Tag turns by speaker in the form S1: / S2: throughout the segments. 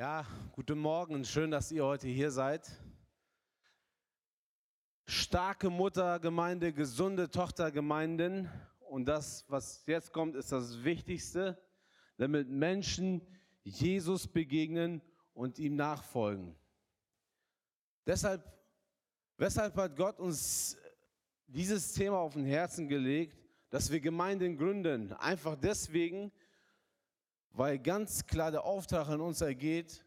S1: Ja, guten Morgen, schön, dass ihr heute hier seid. Starke Muttergemeinde, gesunde Tochtergemeinden und das, was jetzt kommt, ist das Wichtigste, damit Menschen Jesus begegnen und ihm nachfolgen. Deshalb, weshalb hat Gott uns dieses Thema auf den Herzen gelegt, dass wir Gemeinden gründen? Einfach deswegen, weil ganz klar der Auftrag an uns ergeht,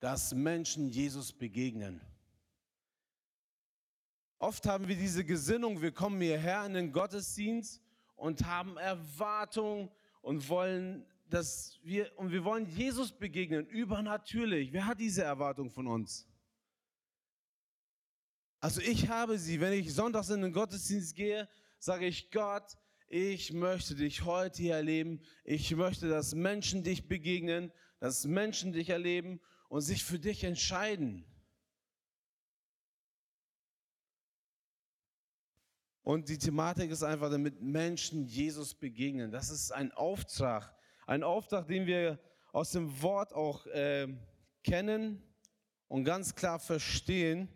S1: dass Menschen Jesus begegnen. Oft haben wir diese Gesinnung, wir kommen hierher in den Gottesdienst und haben Erwartungen und wollen, dass wir, und wir wollen Jesus begegnen, übernatürlich. Wer hat diese Erwartung von uns? Also ich habe sie, wenn ich sonntags in den Gottesdienst gehe, sage ich, Gott, ich möchte dich heute hier erleben. Ich möchte, dass Menschen dich begegnen, dass Menschen dich erleben und sich für dich entscheiden. Und die Thematik ist einfach, damit Menschen Jesus begegnen. Das ist ein Auftrag. Ein Auftrag, den wir aus dem Wort auch äh, kennen und ganz klar verstehen.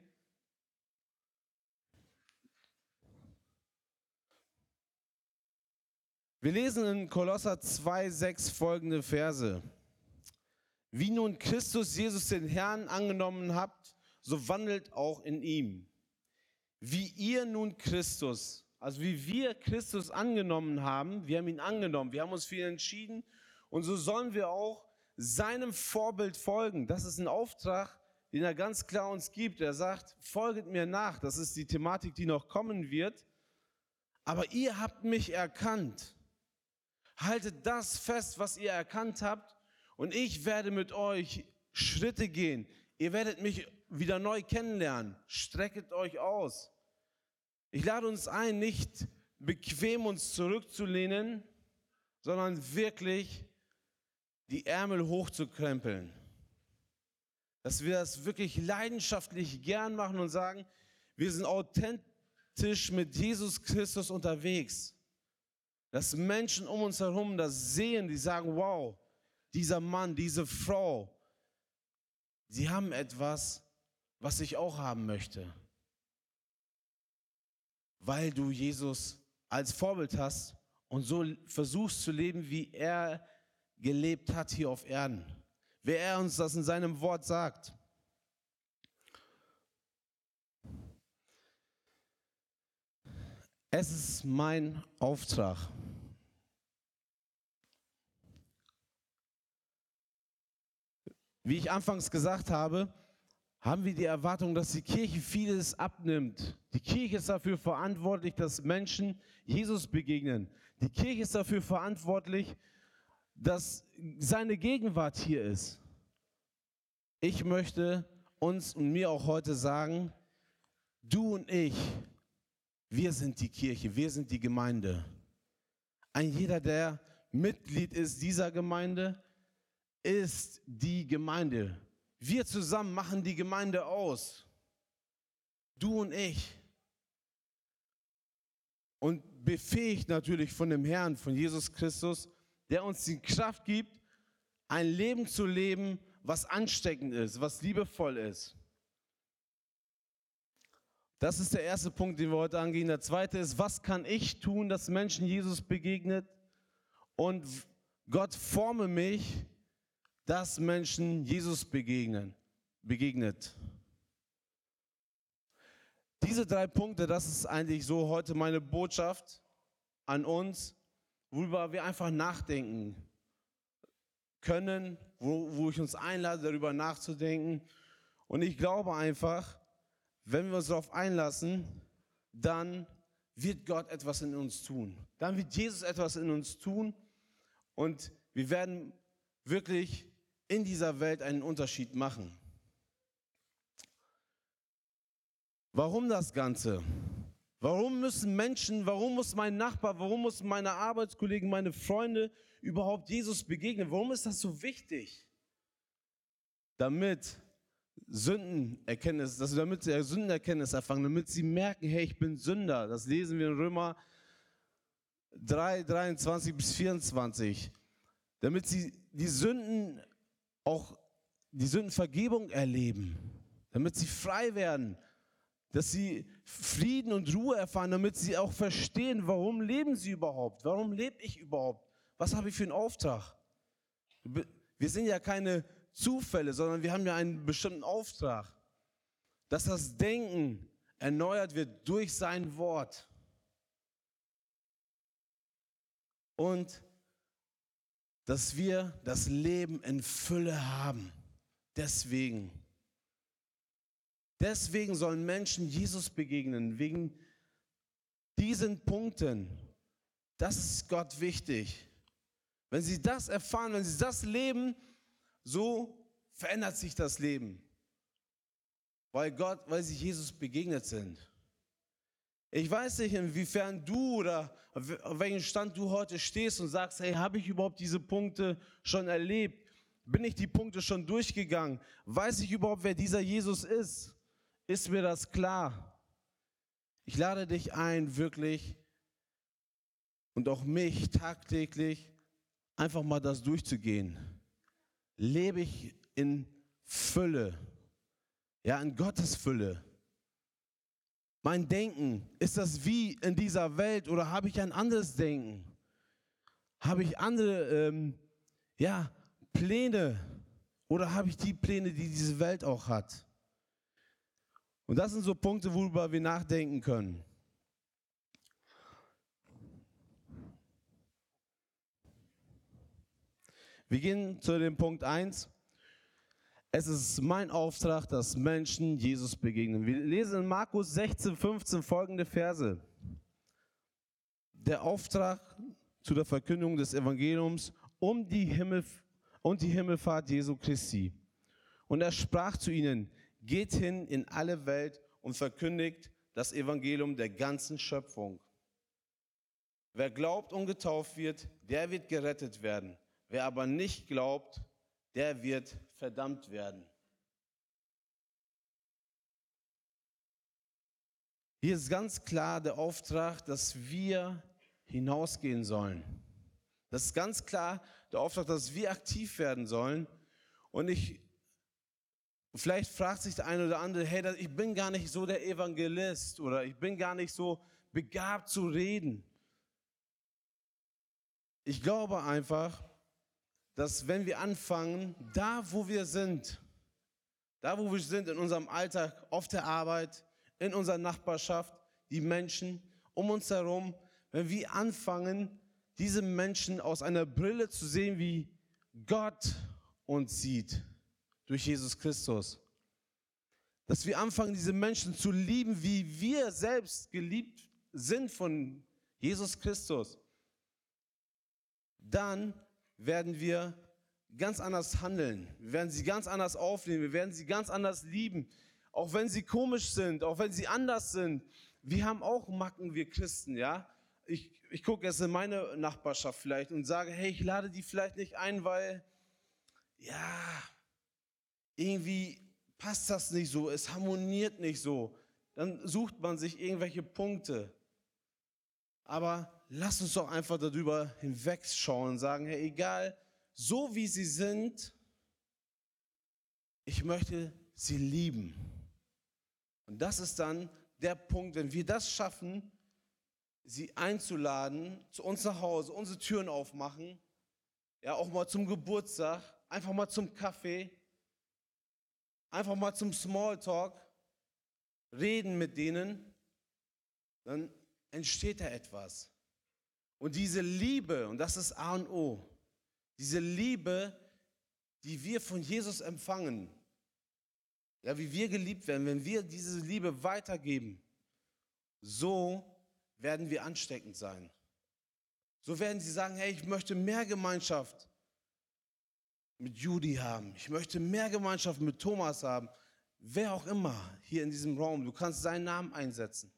S1: Wir lesen in Kolosser 2, 6 folgende Verse. Wie nun Christus Jesus den Herrn angenommen habt, so wandelt auch in ihm. Wie ihr nun Christus, also wie wir Christus angenommen haben, wir haben ihn angenommen, wir haben uns für ihn entschieden und so sollen wir auch seinem Vorbild folgen. Das ist ein Auftrag, den er ganz klar uns gibt. Er sagt, folget mir nach. Das ist die Thematik, die noch kommen wird. Aber ihr habt mich erkannt. Haltet das fest, was ihr erkannt habt, und ich werde mit euch Schritte gehen. Ihr werdet mich wieder neu kennenlernen. Strecket euch aus. Ich lade uns ein, nicht bequem uns zurückzulehnen, sondern wirklich die Ärmel hochzukrempeln. Dass wir das wirklich leidenschaftlich gern machen und sagen, wir sind authentisch mit Jesus Christus unterwegs. Dass Menschen um uns herum das sehen, die sagen, wow, dieser Mann, diese Frau, sie haben etwas, was ich auch haben möchte. Weil du Jesus als Vorbild hast und so versuchst zu leben, wie er gelebt hat hier auf Erden. Wer er uns das in seinem Wort sagt. Es ist mein Auftrag. Wie ich anfangs gesagt habe, haben wir die Erwartung, dass die Kirche vieles abnimmt. Die Kirche ist dafür verantwortlich, dass Menschen Jesus begegnen. Die Kirche ist dafür verantwortlich, dass seine Gegenwart hier ist. Ich möchte uns und mir auch heute sagen, du und ich, wir sind die Kirche, wir sind die Gemeinde. Ein jeder, der Mitglied ist dieser Gemeinde, ist die Gemeinde. Wir zusammen machen die Gemeinde aus. Du und ich. Und befähigt natürlich von dem Herrn, von Jesus Christus, der uns die Kraft gibt, ein Leben zu leben, was ansteckend ist, was liebevoll ist. Das ist der erste Punkt, den wir heute angehen. Der zweite ist, was kann ich tun, dass Menschen Jesus begegnet? Und Gott forme mich, dass Menschen Jesus begegnen, begegnet. Diese drei Punkte, das ist eigentlich so heute meine Botschaft an uns, worüber wir einfach nachdenken können, wo, wo ich uns einlade, darüber nachzudenken. Und ich glaube einfach, wenn wir uns darauf einlassen, dann wird Gott etwas in uns tun. Dann wird Jesus etwas in uns tun und wir werden wirklich in dieser Welt einen Unterschied machen. Warum das Ganze? Warum müssen Menschen, warum muss mein Nachbar, warum muss meine Arbeitskollegen, meine Freunde überhaupt Jesus begegnen? Warum ist das so wichtig? Damit Sündenerkenntnis, dass damit sie Sündenerkenntnis erfangen, damit sie merken, hey, ich bin Sünder. Das lesen wir in Römer 3, 23 bis 24. Damit sie die Sünden auch die Sündenvergebung erleben, damit sie frei werden, dass sie Frieden und Ruhe erfahren, damit sie auch verstehen, warum leben sie überhaupt, warum lebe ich überhaupt, was habe ich für einen Auftrag. Wir sind ja keine Zufälle, sondern wir haben ja einen bestimmten Auftrag, dass das Denken erneuert wird durch sein Wort. Und dass wir das Leben in Fülle haben. Deswegen. Deswegen sollen Menschen Jesus begegnen, wegen diesen Punkten. Das ist Gott wichtig. Wenn sie das erfahren, wenn sie das leben, so verändert sich das Leben. Weil Gott, weil sie Jesus begegnet sind. Ich weiß nicht, inwiefern du oder auf welchem Stand du heute stehst und sagst, hey, habe ich überhaupt diese Punkte schon erlebt? Bin ich die Punkte schon durchgegangen? Weiß ich überhaupt, wer dieser Jesus ist? Ist mir das klar? Ich lade dich ein, wirklich und auch mich tagtäglich einfach mal das durchzugehen. Lebe ich in Fülle, ja, in Gottes Fülle. Mein Denken, ist das wie in dieser Welt oder habe ich ein anderes Denken? Habe ich andere ähm, ja, Pläne oder habe ich die Pläne, die diese Welt auch hat? Und das sind so Punkte, worüber wir nachdenken können. Wir gehen zu dem Punkt 1. Es ist mein Auftrag, dass Menschen Jesus begegnen. Wir lesen in Markus 16, 15 folgende Verse. Der Auftrag zu der Verkündigung des Evangeliums um die Himmel und die Himmelfahrt Jesu Christi. Und er sprach zu ihnen, geht hin in alle Welt und verkündigt das Evangelium der ganzen Schöpfung. Wer glaubt und getauft wird, der wird gerettet werden. Wer aber nicht glaubt, der wird verdammt werden. Hier ist ganz klar der Auftrag, dass wir hinausgehen sollen. Das ist ganz klar der Auftrag, dass wir aktiv werden sollen. Und ich Vielleicht fragt sich der eine oder andere, hey, ich bin gar nicht so der Evangelist oder ich bin gar nicht so begabt zu reden. Ich glaube einfach, dass wenn wir anfangen, da wo wir sind, da wo wir sind in unserem Alltag, auf der Arbeit, in unserer Nachbarschaft, die Menschen um uns herum, wenn wir anfangen, diese Menschen aus einer Brille zu sehen, wie Gott uns sieht, durch Jesus Christus. Dass wir anfangen, diese Menschen zu lieben, wie wir selbst geliebt sind von Jesus Christus. Dann werden wir ganz anders handeln. Wir werden sie ganz anders aufnehmen. Wir werden sie ganz anders lieben. Auch wenn sie komisch sind, auch wenn sie anders sind. Wir haben auch Macken, wir Christen, ja. Ich, ich gucke jetzt in meine Nachbarschaft vielleicht und sage, hey, ich lade die vielleicht nicht ein, weil, ja, irgendwie passt das nicht so, es harmoniert nicht so. Dann sucht man sich irgendwelche Punkte. Aber lass uns doch einfach darüber hinwegschauen und sagen, hey, egal, so wie sie sind, ich möchte sie lieben. Und das ist dann der Punkt, wenn wir das schaffen, sie einzuladen, zu uns nach Hause, unsere Türen aufmachen, ja, auch mal zum Geburtstag, einfach mal zum Kaffee, einfach mal zum Smalltalk, reden mit denen, dann entsteht da etwas. Und diese Liebe, und das ist A und O, diese Liebe, die wir von Jesus empfangen, ja, wie wir geliebt werden, wenn wir diese Liebe weitergeben, so werden wir ansteckend sein. So werden sie sagen, hey, ich möchte mehr Gemeinschaft mit Judy haben. Ich möchte mehr Gemeinschaft mit Thomas haben. Wer auch immer hier in diesem Raum. Du kannst seinen Namen einsetzen.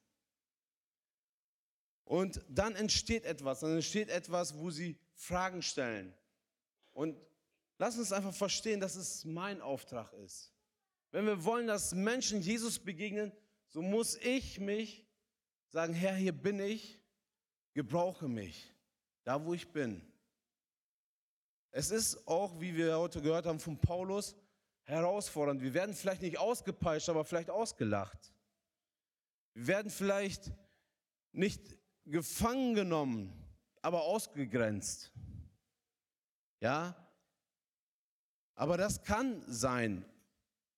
S1: Und dann entsteht etwas. Dann entsteht etwas, wo sie Fragen stellen. Und lass uns einfach verstehen, dass es mein Auftrag ist. Wenn wir wollen, dass Menschen Jesus begegnen, so muss ich mich sagen, Herr, hier bin ich, gebrauche mich, da wo ich bin. Es ist auch, wie wir heute gehört haben von Paulus, herausfordernd. Wir werden vielleicht nicht ausgepeitscht, aber vielleicht ausgelacht. Wir werden vielleicht nicht gefangen genommen, aber ausgegrenzt. Ja? Aber das kann sein.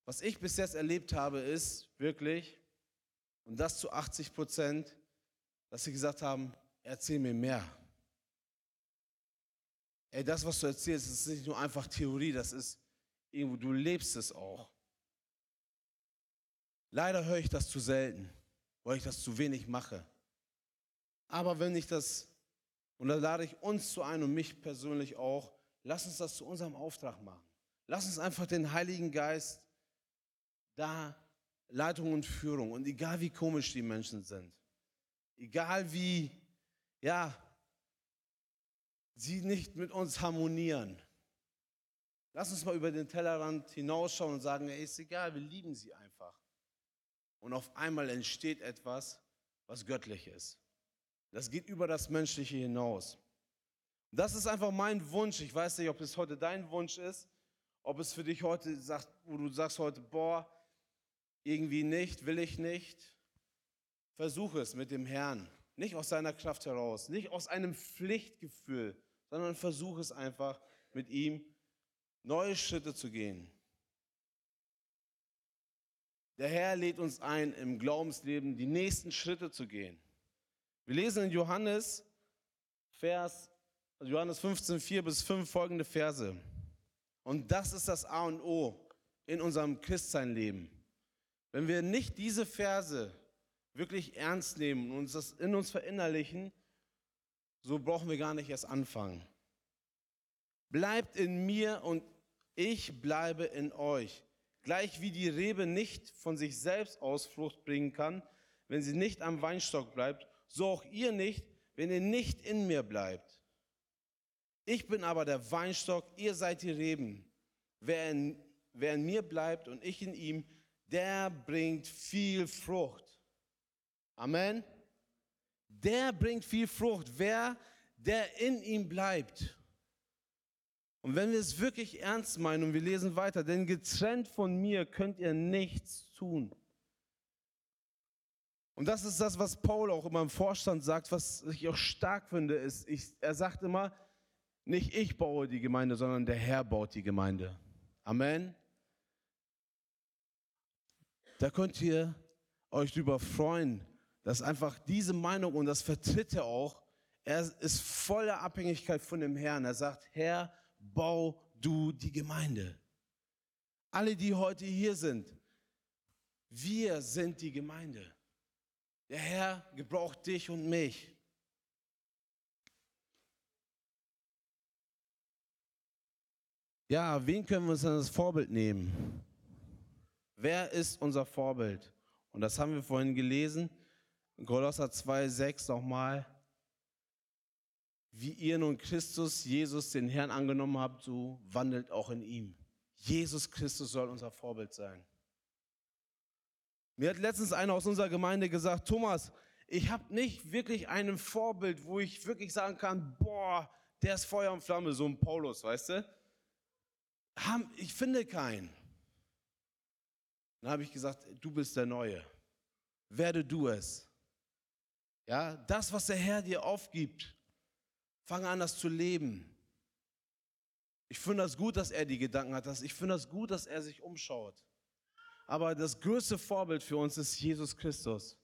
S1: Was ich bis jetzt erlebt habe, ist wirklich, und das zu 80 Prozent, dass sie gesagt haben, erzähl mir mehr. Ey, das, was du erzählst, ist nicht nur einfach Theorie, das ist irgendwo, du lebst es auch. Leider höre ich das zu selten, weil ich das zu wenig mache. Aber wenn ich das, und da lade ich uns zu ein und mich persönlich auch, lass uns das zu unserem Auftrag machen. Lass uns einfach den Heiligen Geist da Leitung und Führung. Und egal wie komisch die Menschen sind, egal wie, ja, sie nicht mit uns harmonieren. Lass uns mal über den Tellerrand hinausschauen und sagen, ey, ist egal, wir lieben sie einfach. Und auf einmal entsteht etwas, was göttlich ist. Das geht über das Menschliche hinaus. Das ist einfach mein Wunsch. Ich weiß nicht, ob es heute dein Wunsch ist, ob es für dich heute sagt, wo du sagst heute, boah, irgendwie nicht, will ich nicht. Versuche es mit dem Herrn. Nicht aus seiner Kraft heraus, nicht aus einem Pflichtgefühl, sondern versuche es einfach mit ihm neue Schritte zu gehen. Der Herr lädt uns ein, im Glaubensleben die nächsten Schritte zu gehen. Wir lesen in Johannes, Vers, also Johannes 15, 4 bis 5 folgende Verse. Und das ist das A und O in unserem Christseinleben. Wenn wir nicht diese Verse wirklich ernst nehmen und uns das in uns verinnerlichen, so brauchen wir gar nicht erst anfangen. Bleibt in mir und ich bleibe in euch. Gleich wie die Rebe nicht von sich selbst aus Frucht bringen kann, wenn sie nicht am Weinstock bleibt, so auch ihr nicht, wenn ihr nicht in mir bleibt. Ich bin aber der Weinstock, ihr seid die Reben. Wer in, wer in mir bleibt und ich in ihm, der bringt viel Frucht. Amen. Der bringt viel Frucht. Wer, der in ihm bleibt. Und wenn wir es wirklich ernst meinen und wir lesen weiter, denn getrennt von mir könnt ihr nichts tun. Und das ist das, was Paul auch immer im Vorstand sagt, was ich auch stark finde, ist, ich, er sagt immer, nicht ich baue die Gemeinde, sondern der Herr baut die Gemeinde. Amen. Da könnt ihr euch darüber freuen, dass einfach diese Meinung, und das vertritt er auch, er ist voller Abhängigkeit von dem Herrn. Er sagt, Herr, bau du die Gemeinde. Alle, die heute hier sind, wir sind die Gemeinde. Der Herr gebraucht dich und mich. Ja, wen können wir uns als Vorbild nehmen? Wer ist unser Vorbild? Und das haben wir vorhin gelesen. In Kolosser 2,6 nochmal. Wie ihr nun Christus, Jesus, den Herrn angenommen habt, so wandelt auch in ihm. Jesus Christus soll unser Vorbild sein. Mir hat letztens einer aus unserer Gemeinde gesagt, Thomas, ich habe nicht wirklich ein Vorbild, wo ich wirklich sagen kann, boah, der ist Feuer und Flamme, so ein Paulus, weißt du? Ich finde keinen. Dann habe ich gesagt, du bist der Neue. Werde du es. Ja, das, was der Herr dir aufgibt, fange an, das zu leben. Ich finde das gut, dass er die Gedanken hat. Ich finde das gut, dass er sich umschaut. Aber das größte Vorbild für uns ist Jesus Christus.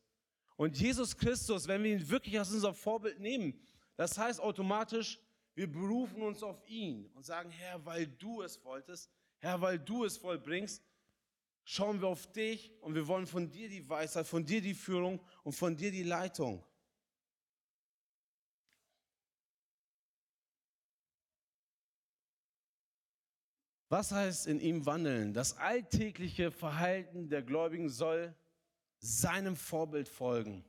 S1: Und Jesus Christus, wenn wir ihn wirklich als unser Vorbild nehmen, das heißt automatisch, wir berufen uns auf ihn und sagen, Herr, weil du es wolltest, Herr, weil du es vollbringst, schauen wir auf dich und wir wollen von dir die Weisheit, von dir die Führung und von dir die Leitung. Was heißt in ihm wandeln? Das alltägliche Verhalten der Gläubigen soll seinem Vorbild folgen.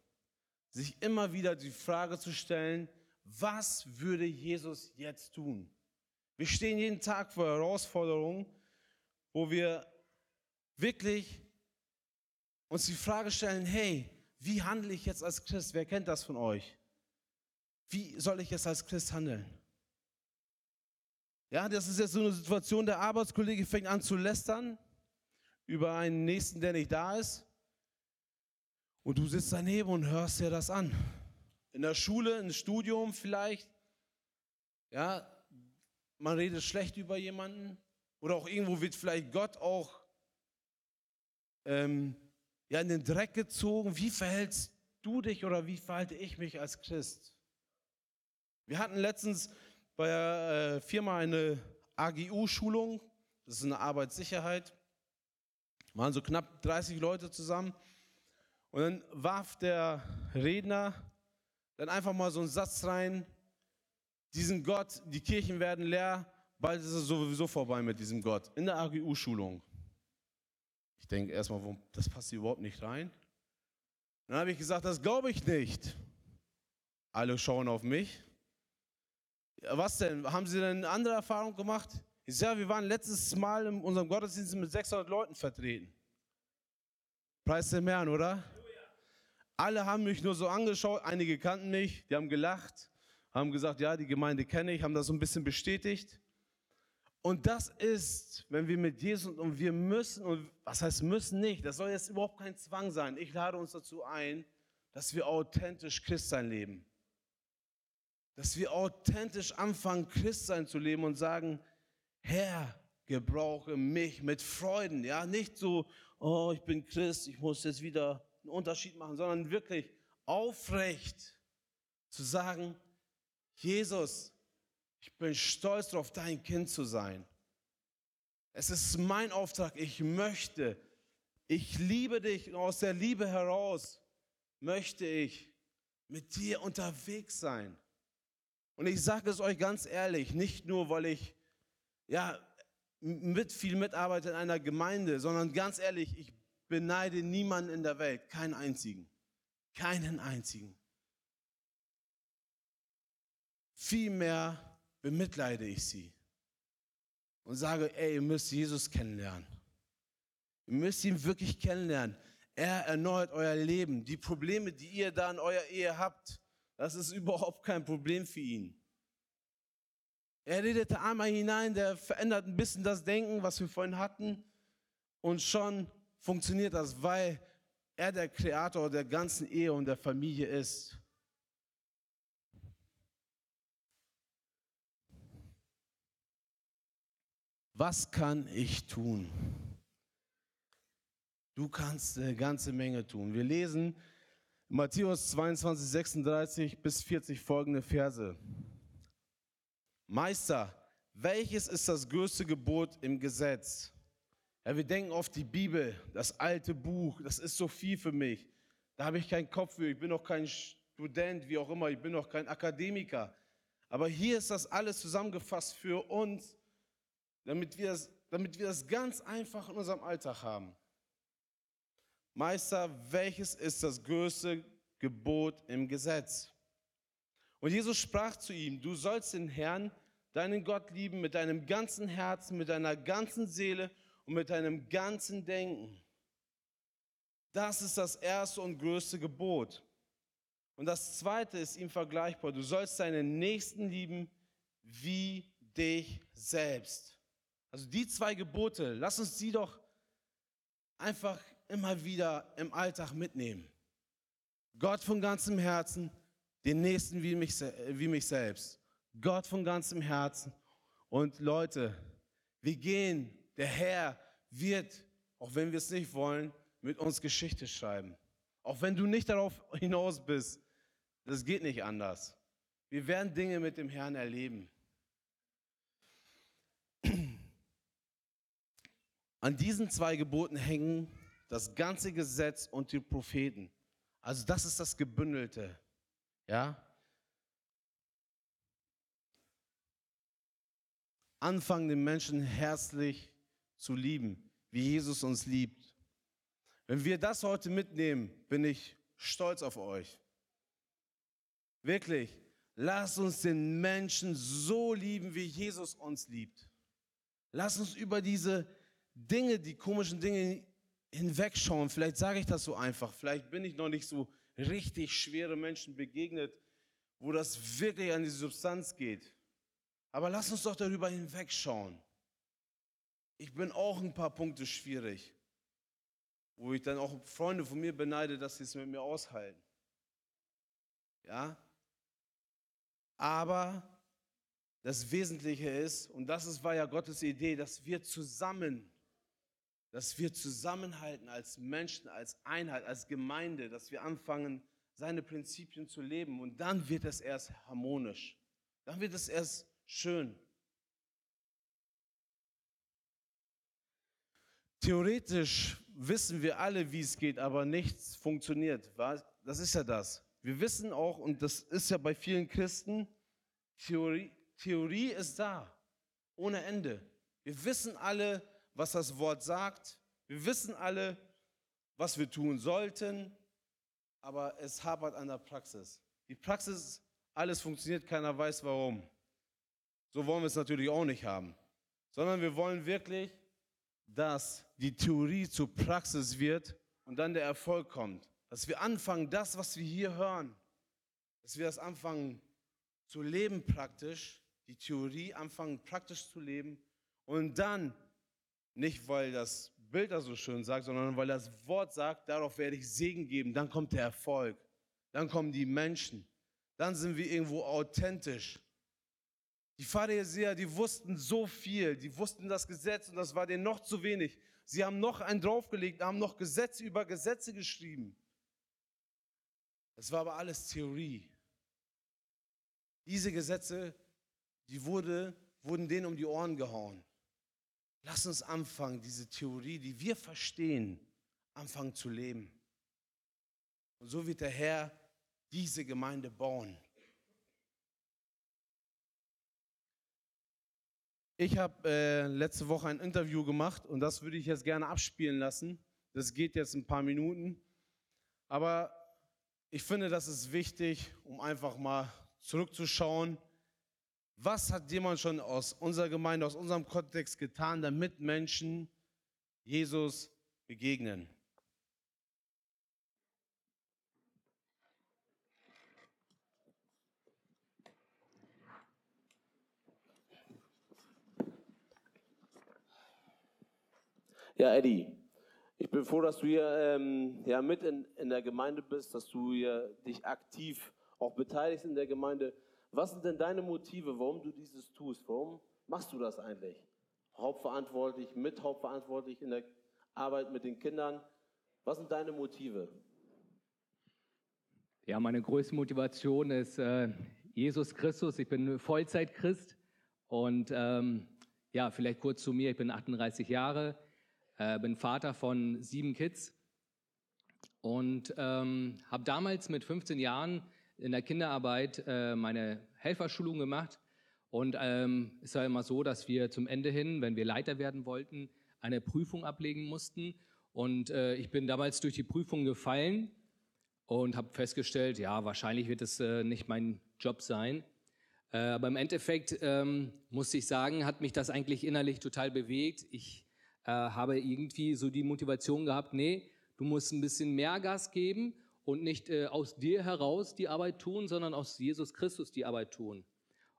S1: Sich immer wieder die Frage zu stellen, was würde Jesus jetzt tun? Wir stehen jeden Tag vor Herausforderungen, wo wir wirklich uns die Frage stellen, hey, wie handle ich jetzt als Christ? Wer kennt das von euch? Wie soll ich jetzt als Christ handeln? Ja, das ist jetzt so eine Situation, der Arbeitskollege fängt an zu lästern über einen Nächsten, der nicht da ist. Und du sitzt daneben und hörst dir das an. In der Schule, im Studium vielleicht. Ja, man redet schlecht über jemanden. Oder auch irgendwo wird vielleicht Gott auch ähm, ja, in den Dreck gezogen. Wie verhältst du dich oder wie verhalte ich mich als Christ? Wir hatten letztens bei der äh, Firma eine AGU-Schulung. Das ist eine Arbeitssicherheit. Waren so knapp 30 Leute zusammen. Und dann warf der Redner dann einfach mal so einen Satz rein, diesen Gott, die Kirchen werden leer, bald ist es sowieso vorbei mit diesem Gott. In der AGU-Schulung. Ich denke erstmal, das passt hier überhaupt nicht rein. Dann habe ich gesagt, das glaube ich nicht. Alle schauen auf mich. Was denn? Haben Sie denn eine andere Erfahrung gemacht? Ich sage, wir waren letztes Mal in unserem Gottesdienst mit 600 Leuten vertreten. Preis dem Herrn, oder? Alle haben mich nur so angeschaut, einige kannten mich, die haben gelacht, haben gesagt, ja, die Gemeinde kenne ich, haben das so ein bisschen bestätigt. Und das ist, wenn wir mit Jesus und wir müssen, und was heißt müssen nicht, das soll jetzt überhaupt kein Zwang sein. Ich lade uns dazu ein, dass wir authentisch Christsein leben. Dass wir authentisch anfangen, Christsein zu leben und sagen, Herr, gebrauche mich mit Freuden. Ja, nicht so, oh, ich bin Christ, ich muss jetzt wieder einen Unterschied machen, sondern wirklich aufrecht zu sagen, Jesus, ich bin stolz darauf, dein Kind zu sein. Es ist mein Auftrag, ich möchte, ich liebe dich und aus der Liebe heraus möchte ich mit dir unterwegs sein. Und ich sage es euch ganz ehrlich, nicht nur, weil ich ja, mit viel mitarbeite in einer Gemeinde, sondern ganz ehrlich, ich beneide niemanden in der Welt, keinen einzigen. Keinen einzigen. Vielmehr bemitleide ich sie und sage, ey, ihr müsst Jesus kennenlernen. Ihr müsst ihn wirklich kennenlernen. Er erneuert euer Leben. Die Probleme, die ihr da in eurer Ehe habt, das ist überhaupt kein Problem für ihn. Er redete einmal hinein, der verändert ein bisschen das Denken, was wir vorhin hatten. Und schon funktioniert das, weil er der Kreator der ganzen Ehe und der Familie ist. Was kann ich tun? Du kannst eine ganze Menge tun. Wir lesen Matthäus 22, 36 bis 40 folgende Verse. Meister, welches ist das größte Gebot im Gesetz? Ja, wir denken auf die Bibel, das alte Buch, das ist so viel für mich. Da habe ich keinen Kopf für, ich bin noch kein Student, wie auch immer, ich bin noch kein Akademiker. Aber hier ist das alles zusammengefasst für uns, damit wir das, damit wir das ganz einfach in unserem Alltag haben. Meister, welches ist das größte Gebot im Gesetz? Und Jesus sprach zu ihm, du sollst den Herrn, deinen Gott lieben mit deinem ganzen Herzen, mit deiner ganzen Seele und mit deinem ganzen Denken. Das ist das erste und größte Gebot. Und das zweite ist ihm vergleichbar. Du sollst deinen Nächsten lieben wie dich selbst. Also die zwei Gebote, lass uns die doch einfach immer wieder im Alltag mitnehmen. Gott von ganzem Herzen, den Nächsten wie mich, wie mich selbst. Gott von ganzem Herzen. Und Leute, wir gehen der Herr wird, auch wenn wir es nicht wollen, mit uns Geschichte schreiben. Auch wenn du nicht darauf hinaus bist, das geht nicht anders. Wir werden Dinge mit dem Herrn erleben. An diesen zwei Geboten hängen das ganze Gesetz und die Propheten. Also das ist das Gebündelte. Ja? Anfangen den Menschen herzlich zu lieben, wie Jesus uns liebt. Wenn wir das heute mitnehmen, bin ich stolz auf euch. Wirklich, lasst uns den Menschen so lieben, wie Jesus uns liebt. Lasst uns über diese Dinge, die komischen Dinge hinwegschauen. Vielleicht sage ich das so einfach. Vielleicht bin ich noch nicht so richtig schwere Menschen begegnet, wo das wirklich an die Substanz geht. Aber lass uns doch darüber hinwegschauen. Ich bin auch ein paar Punkte schwierig, wo ich dann auch Freunde von mir beneide, dass sie es mit mir aushalten. Ja? Aber das Wesentliche ist, und das war ja Gottes Idee, dass wir zusammen, dass wir zusammenhalten als Menschen, als Einheit, als Gemeinde, dass wir anfangen, seine Prinzipien zu leben. Und dann wird es erst harmonisch. Dann wird es erst schön. Theoretisch wissen wir alle, wie es geht, aber nichts funktioniert. Das ist ja das. Wir wissen auch, und das ist ja bei vielen Christen, Theorie, Theorie ist da, ohne Ende. Wir wissen alle, was das Wort sagt. Wir wissen alle, was wir tun sollten, aber es hapert an der Praxis. Die Praxis, alles funktioniert, keiner weiß warum. So wollen wir es natürlich auch nicht haben, sondern wir wollen wirklich, dass die Theorie zur Praxis wird und dann der Erfolg kommt. Dass wir anfangen, das, was wir hier hören, dass wir das anfangen zu leben praktisch, die Theorie anfangen praktisch zu leben und dann, nicht weil das Bild das so schön sagt, sondern weil das Wort sagt, darauf werde ich Segen geben, dann kommt der Erfolg, dann kommen die Menschen, dann sind wir irgendwo authentisch. Die Pharisäer, die wussten so viel, die wussten das Gesetz und das war denen noch zu wenig. Sie haben noch einen draufgelegt, haben noch Gesetze über Gesetze geschrieben. Das war aber alles Theorie. Diese Gesetze, die wurde, wurden denen um die Ohren gehauen. Lass uns anfangen, diese Theorie, die wir verstehen, anfangen zu leben. Und so wird der Herr diese Gemeinde bauen. Ich habe äh, letzte Woche ein Interview gemacht und das würde ich jetzt gerne abspielen lassen. Das geht jetzt ein paar Minuten. Aber ich finde, das ist wichtig, um einfach mal zurückzuschauen. Was hat jemand schon aus unserer Gemeinde, aus unserem Kontext getan, damit Menschen Jesus begegnen?
S2: Ja, Eddie, ich bin froh, dass du hier ähm, ja, mit in, in der Gemeinde bist, dass du hier dich aktiv auch beteiligst in der Gemeinde. Was sind denn deine Motive, warum du dieses tust? Warum machst du das eigentlich? Hauptverantwortlich, mit hauptverantwortlich in der Arbeit mit den Kindern. Was sind deine Motive?
S3: Ja, meine größte Motivation ist äh, Jesus Christus. Ich bin Vollzeit-Christ und ähm, ja, vielleicht kurz zu mir. Ich bin 38 Jahre äh, bin Vater von sieben Kids und ähm, habe damals mit 15 Jahren in der Kinderarbeit äh, meine Helferschulung gemacht. Und ähm, es war immer so, dass wir zum Ende hin, wenn wir Leiter werden wollten, eine Prüfung ablegen mussten. Und äh, ich bin damals durch die Prüfung gefallen und habe festgestellt, ja, wahrscheinlich wird es äh, nicht mein Job sein. Äh, aber im Endeffekt ähm, musste ich sagen, hat mich das eigentlich innerlich total bewegt. Ich äh, habe irgendwie so die Motivation gehabt, nee, du musst ein bisschen mehr Gas geben und nicht äh, aus dir heraus die Arbeit tun, sondern aus Jesus Christus die Arbeit tun.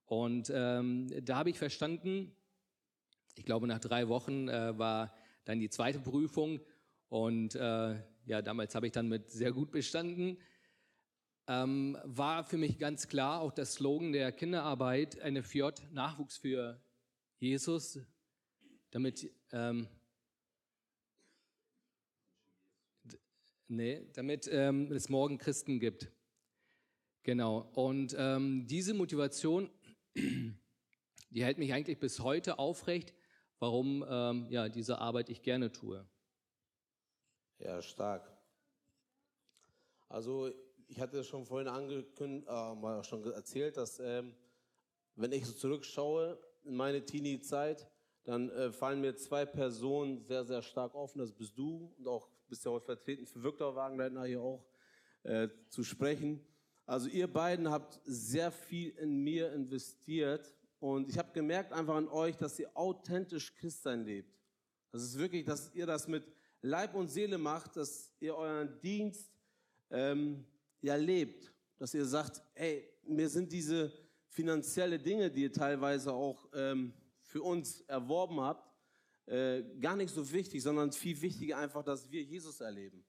S3: Und ähm, da habe ich verstanden, ich glaube nach drei Wochen äh, war dann die zweite Prüfung und äh, ja, damals habe ich dann mit sehr gut bestanden. Ähm, war für mich ganz klar auch der Slogan der Kinderarbeit, eine FJ, Nachwuchs für Jesus, damit, ähm, nee, damit ähm, es morgen Christen gibt. Genau. Und ähm, diese Motivation, die hält mich eigentlich bis heute aufrecht, warum ähm, ja, diese Arbeit ich gerne tue.
S2: Ja, stark. Also ich hatte schon vorhin angekündigt, äh, mal schon erzählt, dass ähm, wenn ich so zurückschaue in meine Teenie-Zeit, dann äh, fallen mir zwei Personen sehr, sehr stark. Und das bist du und auch bist ja heute vertreten für Viktor Wagenleitner hier auch äh, zu sprechen. Also ihr beiden habt sehr viel in mir investiert und ich habe gemerkt einfach an euch, dass ihr authentisch Christsein lebt. Das ist wirklich, dass ihr das mit Leib und Seele macht, dass ihr euren Dienst ähm, ja lebt, dass ihr sagt, ey, mir sind diese
S1: finanzielle Dinge, die ihr teilweise auch ähm, für uns erworben habt, äh, gar nicht so wichtig, sondern viel wichtiger einfach, dass wir Jesus erleben.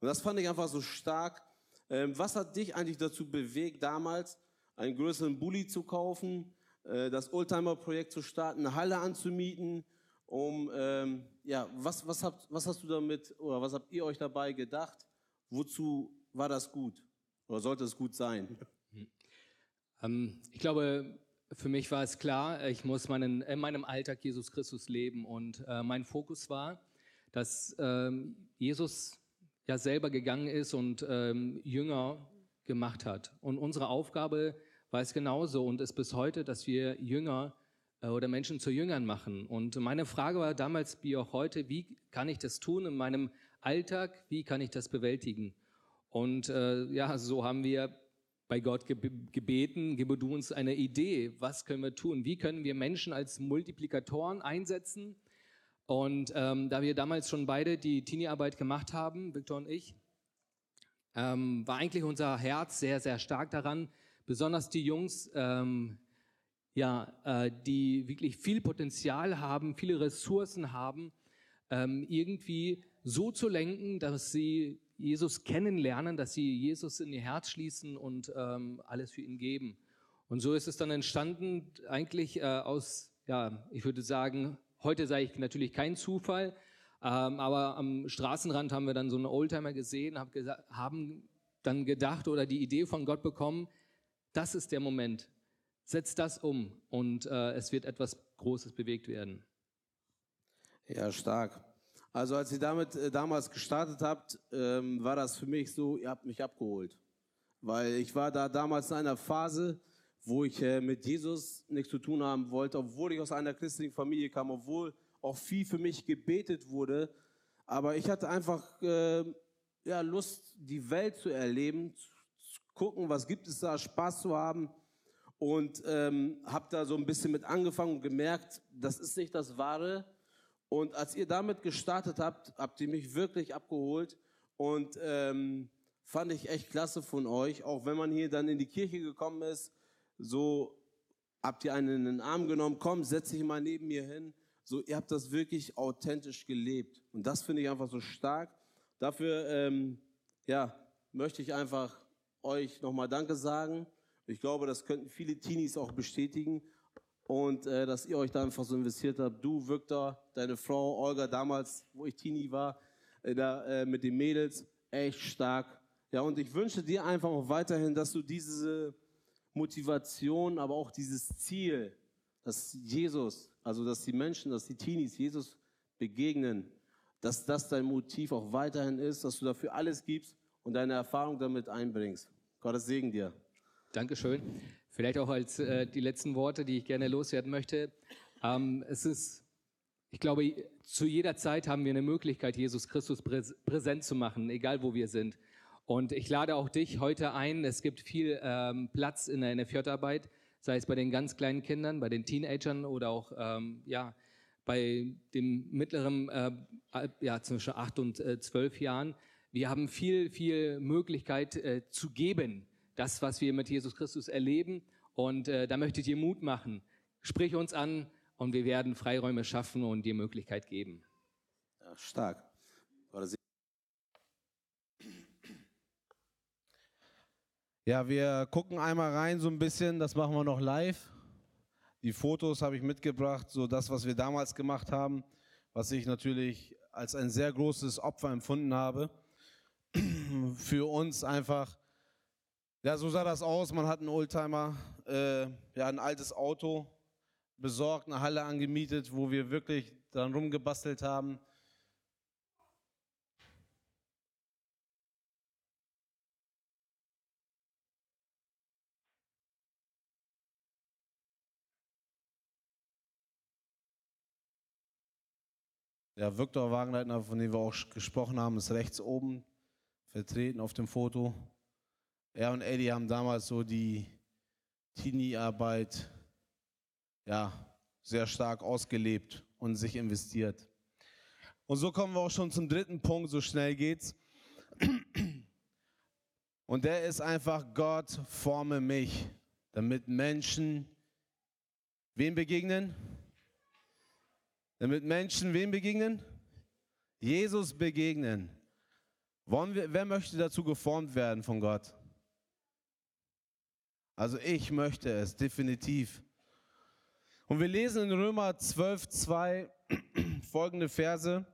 S1: Und das fand ich einfach so stark. Ähm, was hat dich eigentlich dazu bewegt, damals einen größeren Bulli zu kaufen, äh, das Oldtimer-Projekt zu starten, eine Halle anzumieten, um, ähm, ja, was, was, habt, was hast du damit oder was habt ihr euch dabei gedacht? Wozu war das gut oder sollte es gut sein?
S3: Ähm, ich glaube, für mich war es klar, ich muss meinen, in meinem Alltag Jesus Christus leben und äh, mein Fokus war, dass ähm, Jesus ja selber gegangen ist und ähm, Jünger gemacht hat. Und unsere Aufgabe war es genauso und ist bis heute, dass wir Jünger äh, oder Menschen zu Jüngern machen. Und meine Frage war damals wie auch heute, wie kann ich das tun in meinem Alltag? Wie kann ich das bewältigen? Und äh, ja, so haben wir bei Gott gebeten, gebe du uns eine Idee, was können wir tun? Wie können wir Menschen als Multiplikatoren einsetzen? Und ähm, da wir damals schon beide die Teenie-Arbeit gemacht haben, Victor und ich, ähm, war eigentlich unser Herz sehr, sehr stark daran, besonders die Jungs, ähm, ja, äh, die wirklich viel Potenzial haben, viele Ressourcen haben, ähm, irgendwie so zu lenken, dass sie Jesus kennenlernen, dass sie Jesus in ihr Herz schließen und ähm, alles für ihn geben. Und so ist es dann entstanden, eigentlich äh, aus, ja, ich würde sagen, heute sage ich natürlich kein Zufall, ähm, aber am Straßenrand haben wir dann so einen Oldtimer gesehen, hab haben dann gedacht oder die Idee von Gott bekommen, das ist der Moment. Setz das um und äh, es wird etwas Großes bewegt werden.
S1: Ja, stark. Also als ihr damit äh, damals gestartet habt, ähm, war das für mich so, ihr habt mich abgeholt. Weil ich war da damals in einer Phase, wo ich äh, mit Jesus nichts zu tun haben wollte, obwohl ich aus einer christlichen Familie kam, obwohl auch viel für mich gebetet wurde. Aber ich hatte einfach äh, ja, Lust, die Welt zu erleben, zu, zu gucken, was gibt es da, Spaß zu haben. Und ähm, habe da so ein bisschen mit angefangen und gemerkt, das ist nicht das Wahre. Und als ihr damit gestartet habt, habt ihr mich wirklich abgeholt und ähm, fand ich echt klasse von euch. Auch wenn man hier dann in die Kirche gekommen ist, so habt ihr einen in den Arm genommen, komm, setz dich mal neben mir hin. So, ihr habt das wirklich authentisch gelebt. Und das finde ich einfach so stark. Dafür, ähm, ja, möchte ich einfach euch nochmal Danke sagen. Ich glaube, das könnten viele Teenies auch bestätigen und äh, dass ihr euch da einfach so investiert habt. Du, Victor, deine Frau Olga, damals, wo ich Teenie war, äh, da, äh, mit den Mädels, echt stark. Ja, und ich wünsche dir einfach auch weiterhin, dass du diese Motivation, aber auch dieses Ziel, dass Jesus, also dass die Menschen, dass die Teenies Jesus begegnen, dass das dein Motiv auch weiterhin ist, dass du dafür alles gibst und deine Erfahrung damit einbringst. Gottes Segen dir.
S3: Dankeschön. Vielleicht auch als äh, die letzten Worte, die ich gerne loswerden möchte. Ähm, es ist, ich glaube, zu jeder Zeit haben wir eine Möglichkeit, Jesus Christus präs präsent zu machen, egal wo wir sind. Und ich lade auch dich heute ein. Es gibt viel ähm, Platz in der NFJ-Arbeit, sei es bei den ganz kleinen Kindern, bei den Teenagern oder auch ähm, ja, bei dem mittleren, äh, ja, zwischen acht und äh, zwölf Jahren. Wir haben viel, viel Möglichkeit äh, zu geben das, was wir mit Jesus Christus erleben. Und äh, da möchte ich dir Mut machen. Sprich uns an und wir werden Freiräume schaffen und dir Möglichkeit geben.
S1: Ja, stark.
S4: Ja, wir gucken einmal rein so ein bisschen, das machen wir noch live. Die Fotos habe ich mitgebracht, so das, was wir damals gemacht haben, was ich natürlich als ein sehr großes Opfer empfunden habe. Für uns einfach ja, so sah das aus. Man hat einen Oldtimer, äh, ja, ein altes Auto besorgt, eine Halle angemietet, wo wir wirklich dran rumgebastelt haben. Der Viktor Wagenleitner, von dem wir auch gesprochen haben, ist rechts oben vertreten auf dem Foto. Er und Eddie haben damals so die Teenie-Arbeit ja, sehr stark ausgelebt und sich investiert. Und so kommen wir auch schon zum dritten Punkt, so schnell geht's. Und der ist einfach, Gott forme mich.
S1: Damit Menschen wem begegnen? Damit Menschen wem begegnen? Jesus begegnen. Wollen wir, wer möchte dazu geformt werden von Gott? Also ich möchte es definitiv. Und wir lesen in Römer 12, 2 folgende Verse.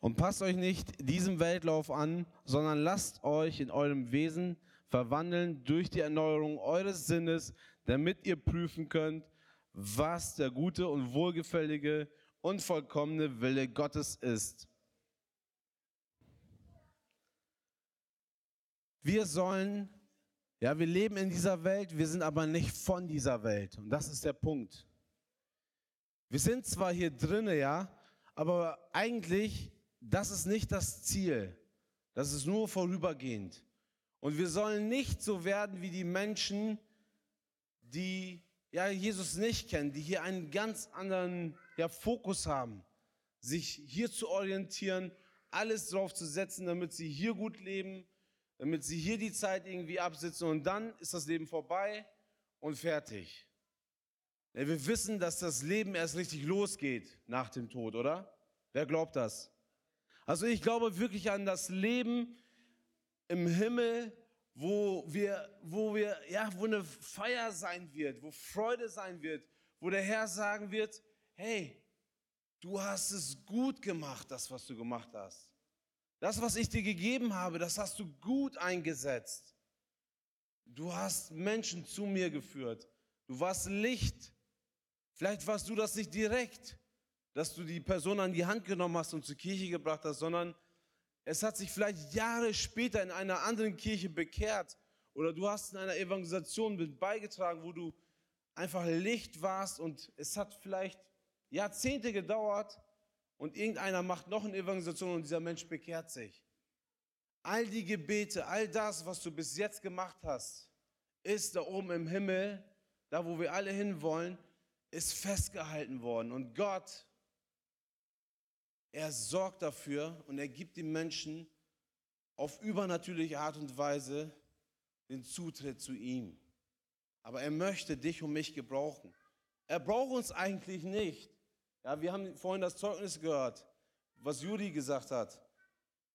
S1: Und passt euch nicht diesem Weltlauf an, sondern lasst euch in eurem Wesen verwandeln durch die Erneuerung eures Sinnes, damit ihr prüfen könnt, was der gute und wohlgefällige und vollkommene Wille Gottes ist. Wir sollen, ja, wir leben in dieser Welt, wir sind aber nicht von dieser Welt. Und das ist der Punkt. Wir sind zwar hier drinnen, ja, aber eigentlich das ist nicht das Ziel. Das ist nur vorübergehend. Und wir sollen nicht so werden wie die Menschen, die ja, Jesus nicht kennen, die hier einen ganz anderen ja, Fokus haben, sich hier zu orientieren, alles drauf zu setzen, damit sie hier gut leben, damit sie hier die Zeit irgendwie absitzen und dann ist das Leben vorbei und fertig. Ja, wir wissen, dass das Leben erst richtig losgeht nach dem Tod, oder? Wer glaubt das? Also ich glaube wirklich an das Leben im Himmel, wo wir, wo wir, ja, wo eine Feier sein wird, wo Freude sein wird, wo der Herr sagen wird, hey, du hast es gut gemacht, das, was du gemacht hast. Das, was ich dir gegeben habe, das hast du gut eingesetzt. Du hast Menschen zu mir geführt. Du warst Licht. Vielleicht warst du das nicht direkt, dass du die Person an die Hand genommen hast und zur Kirche gebracht hast, sondern es hat sich vielleicht Jahre später in einer anderen Kirche bekehrt oder du hast in einer Evangelisation mit beigetragen, wo du einfach Licht warst und es hat vielleicht Jahrzehnte gedauert und irgendeiner macht noch eine Evangelisation und dieser Mensch bekehrt sich. All die Gebete, all das, was du bis jetzt gemacht hast, ist da oben im Himmel, da wo wir alle hinwollen, ist festgehalten worden. Und Gott er sorgt dafür und er gibt den Menschen auf übernatürliche Art und Weise den Zutritt zu ihm. Aber er möchte dich und mich gebrauchen. Er braucht uns eigentlich nicht. Ja, wir haben vorhin das Zeugnis gehört, was Juri gesagt hat.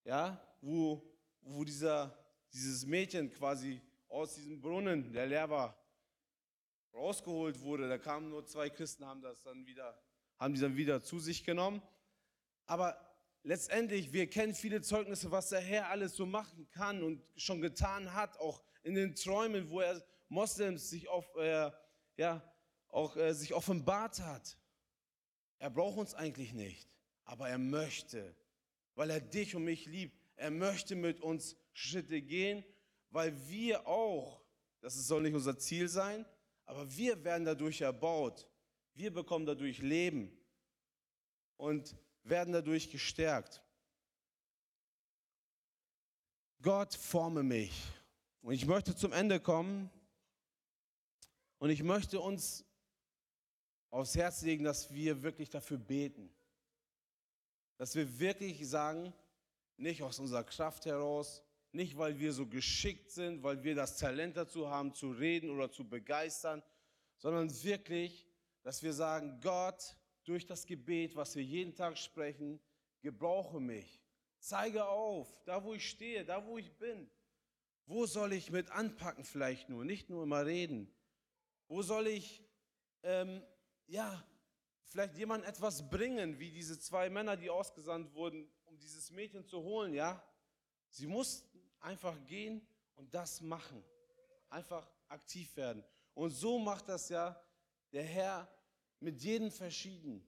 S1: Ja, wo, wo dieser, dieses Mädchen quasi aus diesem Brunnen, der leer war, rausgeholt wurde. Da kamen nur zwei Christen, haben das dann wieder, haben die dann wieder zu sich genommen. Aber letztendlich, wir kennen viele Zeugnisse, was der Herr alles so machen kann und schon getan hat, auch in den Träumen, wo er Moslems sich auf, äh, ja, auch äh, sich offenbart hat. Er braucht uns eigentlich nicht, aber er möchte, weil er dich und mich liebt. Er möchte mit uns Schritte gehen, weil wir auch, das soll nicht unser Ziel sein, aber wir werden dadurch erbaut. Wir bekommen dadurch Leben. Und werden dadurch gestärkt. Gott forme mich. Und ich möchte zum Ende kommen und ich möchte uns aufs Herz legen, dass wir wirklich dafür beten. Dass wir wirklich sagen, nicht aus unserer Kraft heraus, nicht weil wir so geschickt sind, weil wir das Talent dazu haben, zu reden oder zu begeistern, sondern wirklich, dass wir sagen, Gott, durch das Gebet, was wir jeden Tag sprechen, gebrauche mich. Zeige auf, da wo ich stehe, da wo ich bin. Wo soll ich mit anpacken vielleicht nur, nicht nur immer reden? Wo soll ich, ähm, ja, vielleicht jemand etwas bringen, wie diese zwei Männer, die ausgesandt wurden, um dieses Mädchen zu holen, ja? Sie mussten einfach gehen und das machen. Einfach aktiv werden. Und so macht das ja der Herr mit jedem verschieden.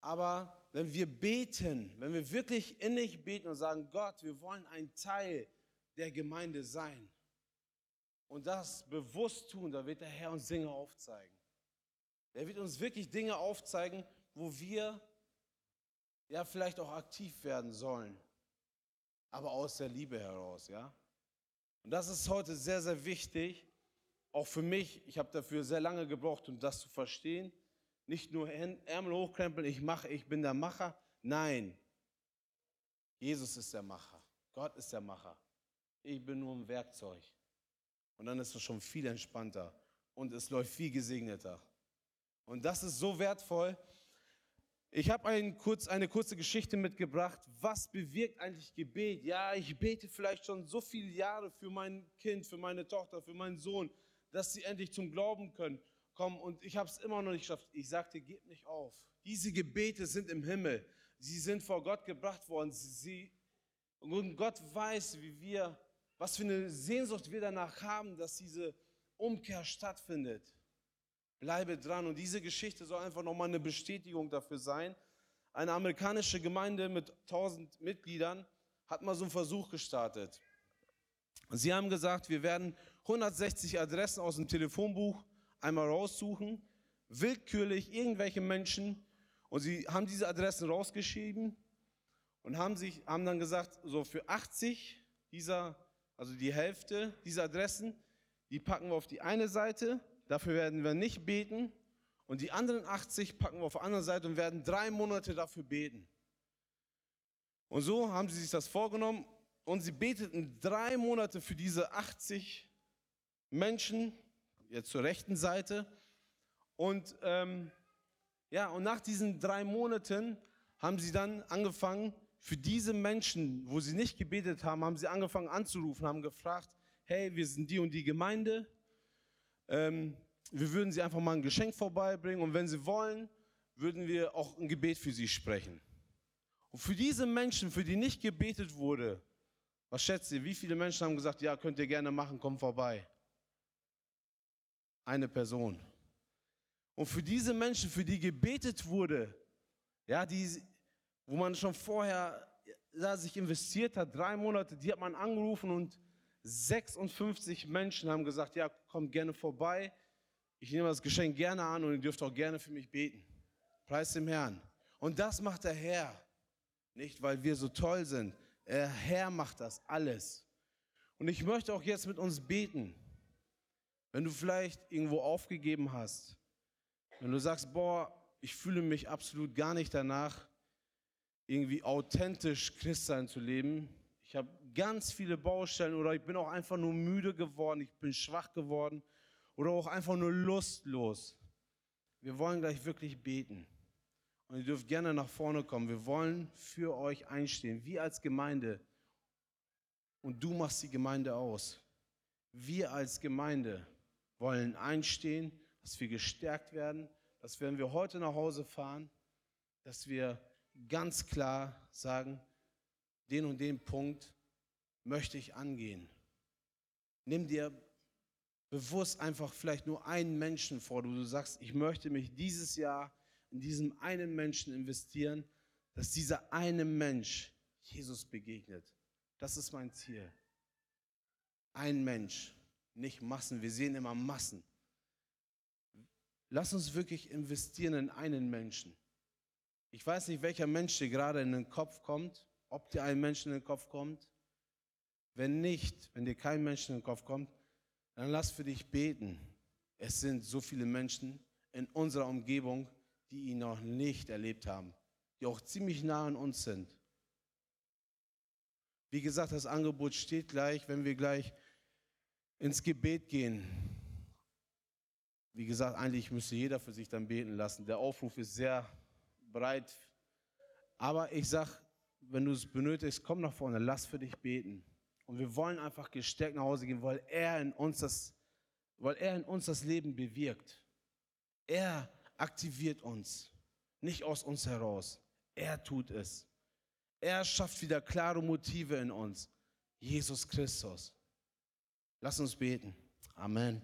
S1: Aber wenn wir beten, wenn wir wirklich innig beten und sagen, Gott, wir wollen ein Teil der Gemeinde sein und das bewusst tun, da wird der Herr uns Dinge aufzeigen. Er wird uns wirklich Dinge aufzeigen, wo wir ja vielleicht auch aktiv werden sollen, aber aus der Liebe heraus, ja. Und das ist heute sehr, sehr wichtig, auch für mich, ich habe dafür sehr lange gebraucht, um das zu verstehen, nicht nur Ärmel hochkrempeln, ich mache, ich bin der Macher. Nein, Jesus ist der Macher. Gott ist der Macher. Ich bin nur ein Werkzeug. Und dann ist es schon viel entspannter und es läuft viel gesegneter. Und das ist so wertvoll. Ich habe ein kurz, eine kurze Geschichte mitgebracht. Was bewirkt eigentlich Gebet? Ja, ich bete vielleicht schon so viele Jahre für mein Kind, für meine Tochter, für meinen Sohn, dass sie endlich zum Glauben können, kommen. Und ich habe es immer noch nicht geschafft. Ich sagte, gib nicht auf. Diese Gebete sind im Himmel. Sie sind vor Gott gebracht worden. Sie, und Gott weiß, wie wir, was für eine Sehnsucht wir danach haben, dass diese Umkehr stattfindet. Bleibe dran. Und diese Geschichte soll einfach nochmal eine Bestätigung dafür sein. Eine amerikanische Gemeinde mit 1000 Mitgliedern hat mal so einen Versuch gestartet. Sie haben gesagt, wir werden 160 Adressen aus dem Telefonbuch einmal raussuchen, willkürlich irgendwelche Menschen, und sie haben diese Adressen rausgeschrieben und haben, sich, haben dann gesagt, so für 80 dieser, also die Hälfte dieser Adressen, die packen wir auf die eine Seite, dafür werden wir nicht beten. Und die anderen 80 packen wir auf die andere Seite und werden drei Monate dafür beten. Und so haben sie sich das vorgenommen und sie beteten drei Monate für diese 80 Menschen, jetzt zur rechten Seite. Und ähm, ja, und nach diesen drei Monaten haben sie dann angefangen, für diese Menschen, wo sie nicht gebetet haben, haben sie angefangen anzurufen, haben gefragt, hey, wir sind die und die Gemeinde, ähm, wir würden sie einfach mal ein Geschenk vorbeibringen und wenn sie wollen, würden wir auch ein Gebet für sie sprechen. Und für diese Menschen, für die nicht gebetet wurde, was schätzt ihr, wie viele Menschen haben gesagt, ja, könnt ihr gerne machen, kommt vorbei? Eine Person. Und für diese Menschen, für die gebetet wurde, ja, die, wo man schon vorher ja, sich investiert hat, drei Monate, die hat man angerufen und 56 Menschen haben gesagt, ja, kommt gerne vorbei. Ich nehme das Geschenk gerne an und ihr dürft auch gerne für mich beten. Preis dem Herrn. Und das macht der Herr. Nicht, weil wir so toll sind. Der Herr macht das alles. Und ich möchte auch jetzt mit uns beten. Wenn du vielleicht irgendwo aufgegeben hast, wenn du sagst, boah, ich fühle mich absolut gar nicht danach, irgendwie authentisch Christsein zu leben. Ich habe ganz viele Baustellen oder ich bin auch einfach nur müde geworden, ich bin schwach geworden oder auch einfach nur lustlos. Wir wollen gleich wirklich beten. Und ihr dürft gerne nach vorne kommen. Wir wollen für euch einstehen, wir als Gemeinde. Und du machst die Gemeinde aus. Wir als Gemeinde wollen einstehen, dass wir gestärkt werden, dass wenn wir heute nach Hause fahren, dass wir ganz klar sagen, den und den Punkt möchte ich angehen. Nimm dir bewusst einfach vielleicht nur einen Menschen vor, wo du sagst, ich möchte mich dieses Jahr in diesem einen Menschen investieren, dass dieser eine Mensch Jesus begegnet. Das ist mein Ziel. Ein Mensch, nicht Massen. Wir sehen immer Massen. Lass uns wirklich investieren in einen Menschen. Ich weiß nicht, welcher Mensch dir gerade in den Kopf kommt, ob dir ein Mensch in den Kopf kommt. Wenn nicht, wenn dir kein Mensch in den Kopf kommt, dann lass für dich beten. Es sind so viele Menschen in unserer Umgebung, die ihn noch nicht erlebt haben, die auch ziemlich nah an uns sind. Wie gesagt, das Angebot steht gleich, wenn wir gleich ins Gebet gehen. Wie gesagt, eigentlich müsste jeder für sich dann beten lassen. Der Aufruf ist sehr breit. Aber ich sage, wenn du es benötigst, komm nach vorne, lass für dich beten. Und wir wollen einfach gestärkt nach Hause gehen, weil er in uns das, weil er in uns das Leben bewirkt. Er aktiviert uns, nicht aus uns heraus. Er tut es. Er schafft wieder klare Motive in uns. Jesus Christus. Lass uns beten. Amen.